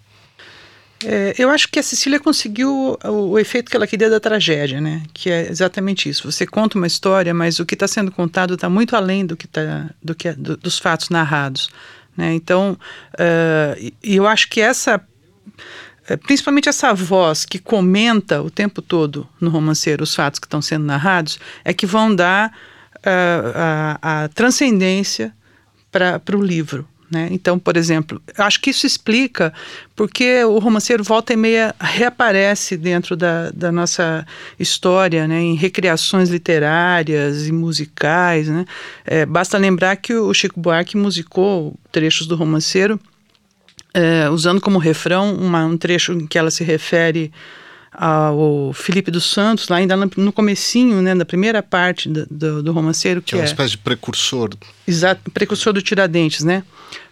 S7: É, eu acho que a Cecília conseguiu o, o, efeito que ela queria da tragédia, né? Que é exatamente isso. Você conta uma história, mas o que está sendo contado está muito além do que tá, do que do, dos fatos narrados. Né? Então, uh, eu acho que essa é, principalmente essa voz que comenta o tempo todo no romanceiro os fatos que estão sendo narrados, é que vão dar uh, a, a transcendência para o livro. Né? Então, por exemplo, acho que isso explica porque o romanceiro volta e meia reaparece dentro da, da nossa história, né? em recriações literárias e musicais. Né? É, basta lembrar que o Chico Buarque musicou trechos do romanceiro é, usando como refrão uma, um trecho em que ela se refere ao Felipe dos Santos, lá ainda no comecinho, né, na primeira parte do, do, do romanceiro.
S5: Que, que é uma é, espécie de precursor.
S7: Exato, precursor do Tiradentes, né?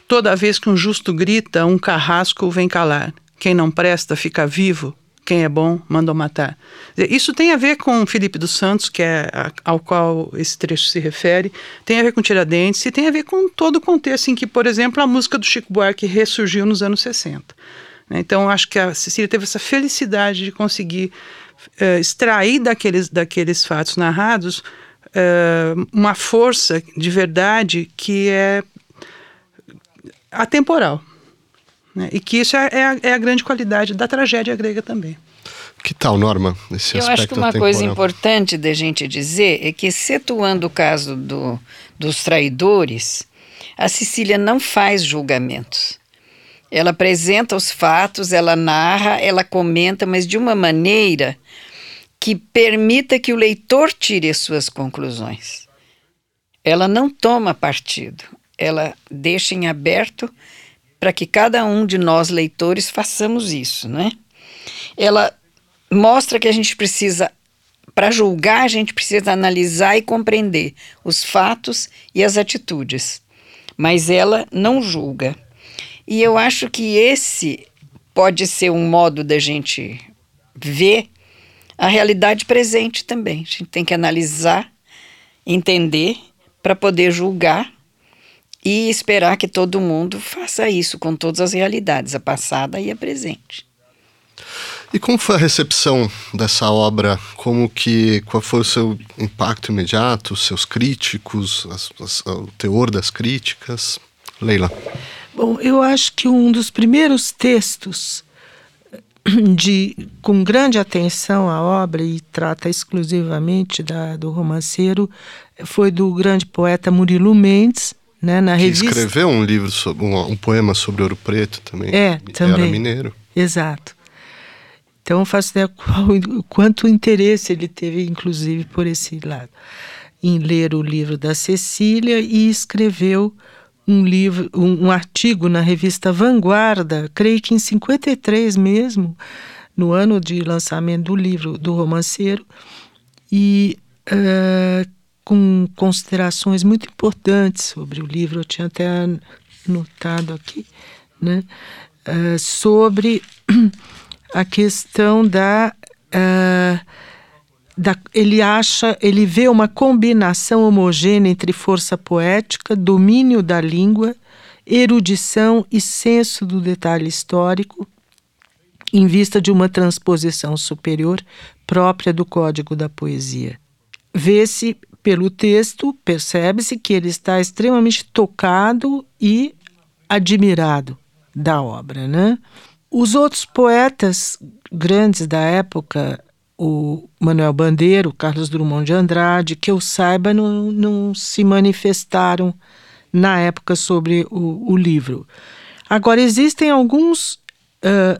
S7: Toda vez que um justo grita, um carrasco vem calar. Quem não presta fica vivo, quem é bom mandou matar. Isso tem a ver com Felipe dos Santos, que é a, ao qual esse trecho se refere, tem a ver com Tiradentes e tem a ver com todo o contexto em que, por exemplo, a música do Chico Buarque ressurgiu nos anos 60. Né? Então, acho que a Cecília teve essa felicidade de conseguir uh, extrair daqueles, daqueles fatos narrados uh, uma força de verdade que é atemporal. Né? E que isso é, é, a, é, a, grande qualidade da tragédia grega também.
S5: Que tal, Norma, esse
S3: Eu acho que uma
S5: atemporal?
S3: coisa importante da gente dizer é que, excetuando o caso do, dos traidores, a Sicília não faz julgamentos. Ela apresenta os fatos, ela narra, ela comenta, mas de uma maneira que permita que o leitor tire as suas conclusões. Ela não toma partido, ela deixa em aberto para que cada um de nós leitores façamos isso, né? Ela mostra que a gente precisa para julgar, a gente precisa analisar e compreender os fatos e as atitudes. Mas ela não julga. E eu acho que esse pode ser um modo da gente ver a realidade presente também. A gente tem que analisar, entender, para poder julgar e esperar que todo mundo faça isso com todas as realidades, a passada e a presente.
S5: E como foi a recepção dessa obra? Como que qual foi o seu impacto imediato, seus críticos, as, as, o teor das críticas? Leila.
S6: Bom, eu acho que um dos primeiros textos de com grande atenção à obra e trata exclusivamente da, do romanceiro foi do grande poeta Murilo Mendes, né, na
S5: que
S6: revista.
S5: escreveu um livro sobre um, um, poema sobre Ouro Preto também.
S6: É, também.
S5: Era mineiro.
S6: Exato. Então faço ideia qual, quanto interesse ele teve, inclusive por esse lado, em ler o livro da Cecília e escreveu um livro, um, um, artigo na revista Vanguarda, creio que em 53 mesmo, no ano de lançamento do livro do romanceiro, e uh, com considerações muito importantes sobre o livro, eu tinha até notado aqui, né, uh, sobre a questão da uh, da, ele acha, ele vê uma combinação homogênea entre força poética, domínio da língua, erudição e senso do detalhe histórico, em vista de uma transposição superior própria do código da poesia. Vê-se pelo texto, percebe-se que ele está extremamente tocado e admirado da obra, né? Os outros poetas grandes da época o Manuel Bandeiro, Carlos Drummond de Andrade, que eu saiba, não, não se manifestaram na época sobre o, o livro. Agora, existem alguns uh,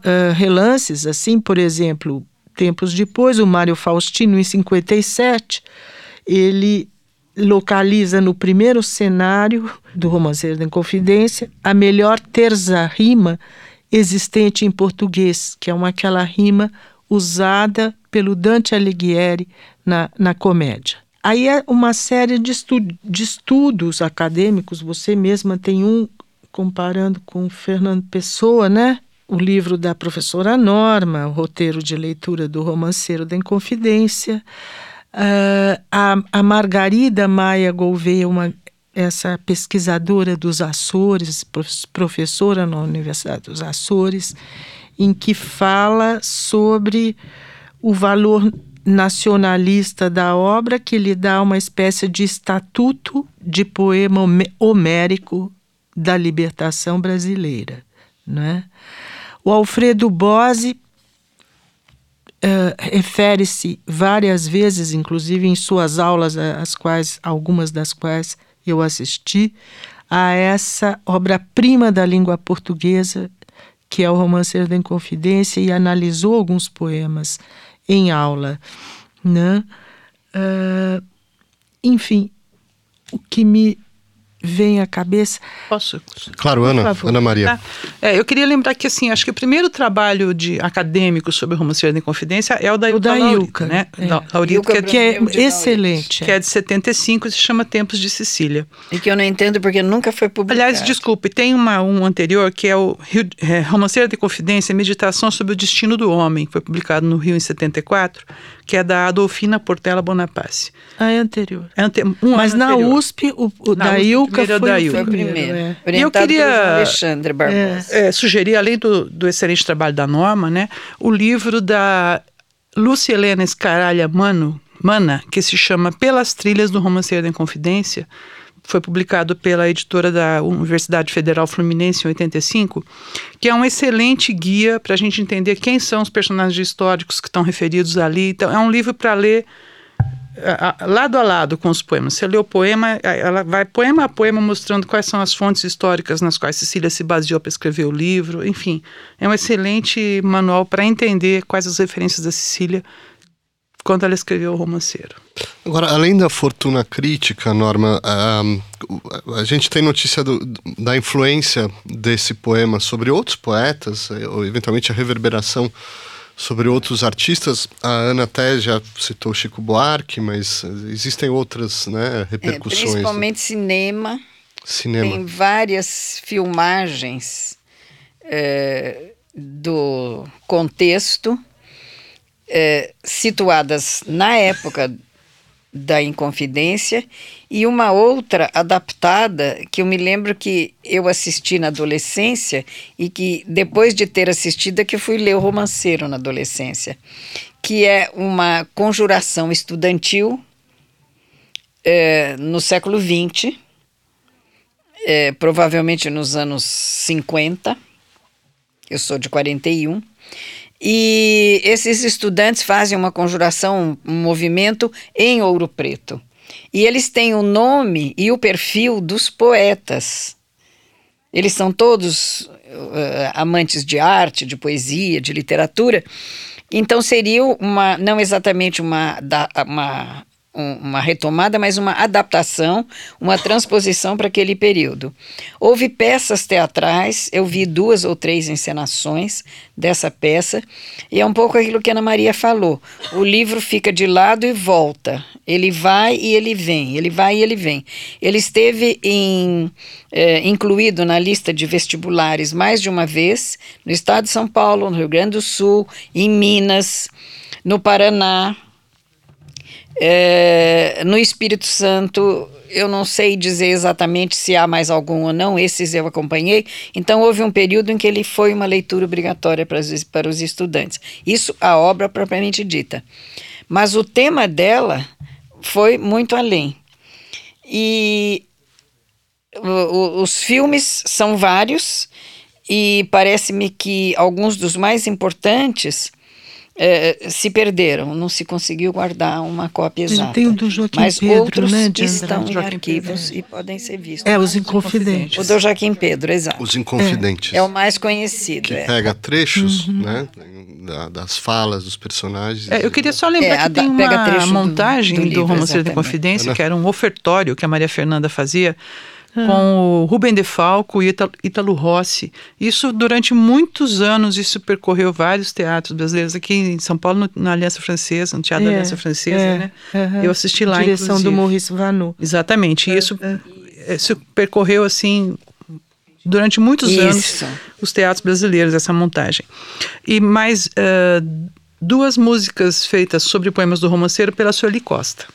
S6: uh, relances, assim, por exemplo, tempos depois, o Mário Faustino, em 57, ele localiza no primeiro cenário do Romanceiro da Inconfidência a melhor terça rima existente em português, que é uma aquela rima usada pelo Dante Alighieri na, na comédia. Aí é uma série de, estu de estudos acadêmicos, você mesma tem um comparando com Fernando Pessoa, né? O livro da professora Norma, o roteiro de leitura do romanceiro da Inconfidência. Uh, a, a Margarida Maia Gouveia, uma, essa pesquisadora dos Açores, professora na Universidade dos Açores, em que fala sobre o valor nacionalista da obra, que lhe dá uma espécie de estatuto de poema homérico da libertação brasileira. Né? O Alfredo Bose uh, refere-se várias vezes, inclusive em suas aulas, as quais algumas das quais eu assisti, a essa obra-prima da língua portuguesa, que é o Romanceiro da Inconfidência, e analisou alguns poemas em aula. Né? Uh, enfim, o que me vem à cabeça.
S7: Posso?
S5: Claro, Ana. Ana Maria. Tá.
S7: É, eu queria lembrar que assim, acho que o primeiro trabalho de acadêmico sobre o romanceiro da Inconfidência é o da Ilka,
S6: da Ilka
S7: né?
S6: É. Da, Ilka, que é, é excelente.
S7: Que é de 75 e se chama Tempos de Sicília.
S3: E que eu não entendo porque nunca foi publicado.
S7: Aliás, desculpe, tem uma, um anterior que é o Rio, é, Romanceiro da Inconfidência, Meditação sobre o Destino do Homem, que foi publicado no Rio em 74 que é da Adolfina Portela Bonaparte.
S6: Ah, é anterior.
S7: É ante um
S6: Mas na anterior. USP, o, o na da USP, Ilka foi,
S3: da
S6: Ilka.
S3: foi o primeiro. É.
S7: E eu queria
S3: Alexandre Barbosa.
S7: É, sugerir, além do, do excelente trabalho da Norma, né, o livro da Lúcia Helena Escaralha Mano, Mana, que se chama Pelas Trilhas do Romanceiro da Inconfidência, foi publicado pela editora da Universidade Federal Fluminense em 85, que é um excelente guia para a gente entender quem são os personagens históricos que estão referidos ali. Então, é um livro para ler lado a lado com os poemas. Você lê o poema, ela vai poema a poema mostrando quais são as fontes históricas nas quais Cecília se baseou para escrever o livro. Enfim, é um excelente manual para entender quais as referências da Cecília quando ela escreveu o romanceiro.
S5: Agora, além da fortuna crítica, Norma, a, a gente tem notícia do, da influência desse poema sobre outros poetas, eh, ou eventualmente a reverberação sobre outros artistas. A Ana até já citou Chico Buarque, mas existem outras né, repercussões. É,
S3: principalmente cinema.
S5: Cinema.
S3: Tem várias filmagens é, do contexto é, situadas na época da Inconfidência e uma outra adaptada que eu me lembro que eu assisti na adolescência e que depois de ter assistido é que fui ler o Romanceiro na adolescência, que é uma conjuração estudantil é, no século XX, é, provavelmente nos anos 50, eu sou de 41, e esses estudantes fazem uma conjuração, um movimento em ouro preto. E eles têm o nome e o perfil dos poetas. Eles são todos uh, amantes de arte, de poesia, de literatura. Então seria uma, não exatamente uma, uma uma retomada, mas uma adaptação, uma transposição para aquele período. Houve peças teatrais, eu vi duas ou três encenações dessa peça, e é um pouco aquilo que Ana Maria falou. O livro fica de lado e volta. Ele vai e ele vem, ele vai e ele vem. Ele esteve em, é, incluído na lista de vestibulares mais de uma vez, no estado de São Paulo, no Rio Grande do Sul, em Minas, no Paraná, é, no Espírito Santo, eu não sei dizer exatamente se há mais algum ou não, esses eu acompanhei. Então, houve um período em que ele foi uma leitura obrigatória para os, para os estudantes. Isso, a obra propriamente dita. Mas o tema dela foi muito além. E o, os filmes são vários, e parece-me que alguns dos mais importantes é, se perderam, não se conseguiu guardar uma cópia exata.
S6: Tem o do Joaquim
S3: Mas
S6: Pedro,
S3: outros
S6: né,
S3: estão em
S6: Joaquim
S3: arquivos Pedro. e podem ser vistos.
S6: É, os Inconfidentes.
S3: O do Joaquim Pedro, exato.
S5: Os Inconfidentes.
S3: É, é o mais conhecido.
S5: Que
S3: é.
S5: pega trechos, uhum. né, das falas dos personagens.
S7: É, eu queria só lembrar é, que tem uma montagem do, do, do Romanceiro da Confidência, que era um ofertório que a Maria Fernanda fazia com o Rubem de Falco e Ítalo, Rossi. Isso durante muitos anos, isso percorreu vários teatros brasileiros aqui em São Paulo, no, na Aliança Francesa, no Teatro
S6: É,
S7: da Aliança Francesa,
S6: é,
S7: né?
S6: aham.
S7: Eu assisti lá,
S6: Direção do
S7: inclusive.
S6: Maurice Vanu.
S7: Exatamente. E isso, isso percorreu assim durante muitos
S3: Isso.
S7: anos os teatros brasileiros essa montagem. E mais eh, duas músicas feitas sobre poemas do romanceiro pela Sueli Costa.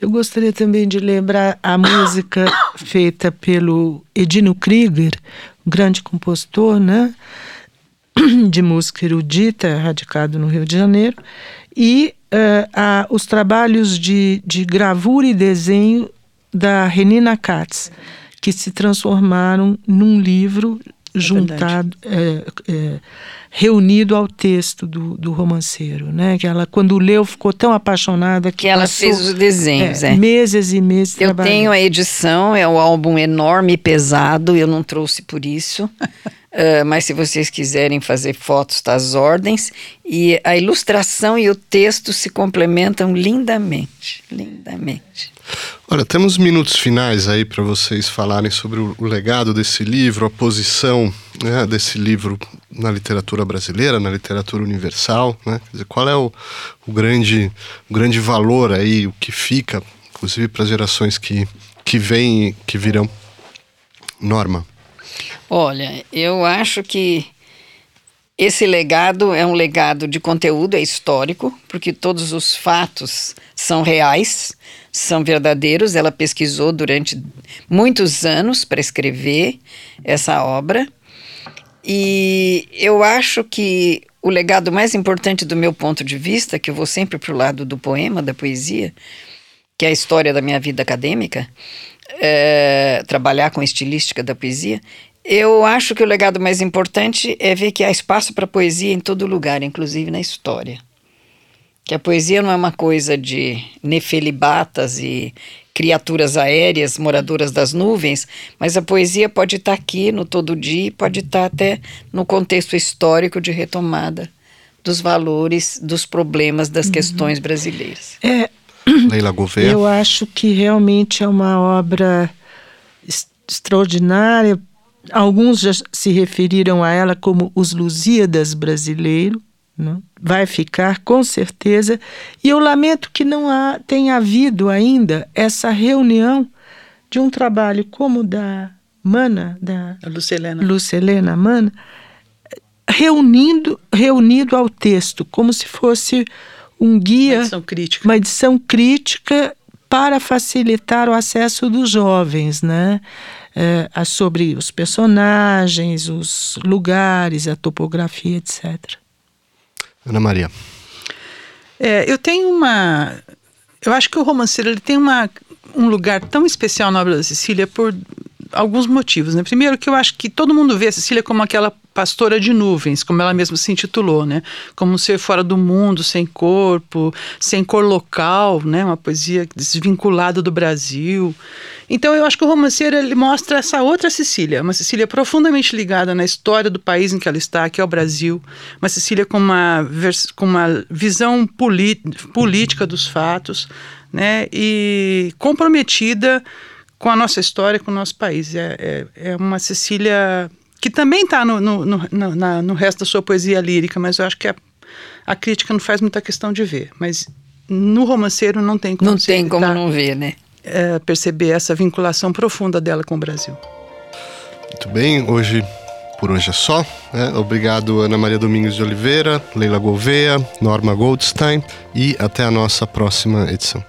S6: Eu gostaria também de lembrar a música feita pelo Edino Krieger, um grande compositor, né? de música erudita, radicado no Rio de Janeiro, e eh, a- os trabalhos de, de gravura e desenho da Renina Katz, que se transformaram num livro juntado, eh, eh, reunido ao texto do, do romanceiro, né? Que ela, quando leu, ficou tão apaixonada que,
S3: Que ela
S6: passou,
S3: fez os desenhos, é.
S6: meses e meses
S3: Eu
S6: trabalhando.
S3: tenho a edição, é um álbum enorme e pesado, eu não trouxe por isso. Ah, mas se vocês quiserem fazer fotos, tá às ordens. E a ilustração e o texto se complementam lindamente. Lindamente.
S5: Olha, temos minutos finais aí para vocês falarem sobre o, o legado desse livro, a posição né, desse livro na literatura brasileira, na literatura universal, né? Dizer, qual é o, o grande, o grande valor aí, o que fica, inclusive para as gerações que, que vêm que virão. Norma.
S3: Olha, eu acho que esse legado é um legado de conteúdo, é histórico, porque todos os fatos são reais, são verdadeiros. Ela pesquisou durante muitos anos para escrever essa obra. E eu acho que o legado mais importante do meu ponto de vista, que eu vou sempre para o lado do poema, da poesia, que é a história da minha vida acadêmica, é, trabalhar com estilística da poesia, eu acho que o legado mais importante é ver que há espaço para poesia em todo lugar, inclusive na história. Que a poesia não é uma coisa de nefelibatas e criaturas aéreas, moradoras das nuvens, mas a poesia pode estar aqui no todo dia, e pode estar até no contexto histórico de retomada dos valores, dos problemas, das questões brasileiras.
S6: É,
S5: Leila Gouveia.
S6: Eu acho que realmente é uma obra extraordinária. Alguns já se referiram a ela como os Lusíadas brasileiro. né? Vai ficar com certeza. E eu lamento que não há, tenha havido ainda essa reunião de um trabalho como o da Mana, da
S7: Lucelena.
S6: Lúcia Helena Mana, reunindo, reunido ao texto, como se fosse um guia
S7: Edição crítica.
S6: uma edição crítica para facilitar o acesso dos jovens, né? É, a- sobre os personagens, os lugares, a topografia, etc.
S5: Ana Maria.
S7: É, eu tenho uma. Eu acho que o romanceiro ele tem uma, um lugar tão especial na obra da Cecília por alguns motivos. Né? Primeiro, que eu acho que todo mundo vê a Cecília como aquela pastora de nuvens, como ela mesma se intitulou, né? Como um ser fora do mundo, sem corpo, sem cor local, né? Uma poesia desvinculada do Brasil. Então eu acho que o romanceiro ele mostra essa outra Cecília, uma Cecília profundamente ligada na história do país em que ela está, que é o Brasil, uma Cecília com uma, com uma visão política dos fatos, né? E comprometida com a nossa história, com o nosso país. É, é, é uma Cecília que também está no, no, no, no- na- no resto da sua poesia lírica, mas eu acho que a, a crítica não faz muita questão de ver. Mas no romanceiro não tem como
S3: Não
S7: se
S3: tem como não ver, né?
S7: é, perceber essa vinculação profunda dela com o Brasil.
S5: Muito bem, hoje por hoje é só. né? Obrigado, Ana Maria Domingos de Oliveira, Leila Gouveia, Norma Goldstein e até a nossa próxima edição.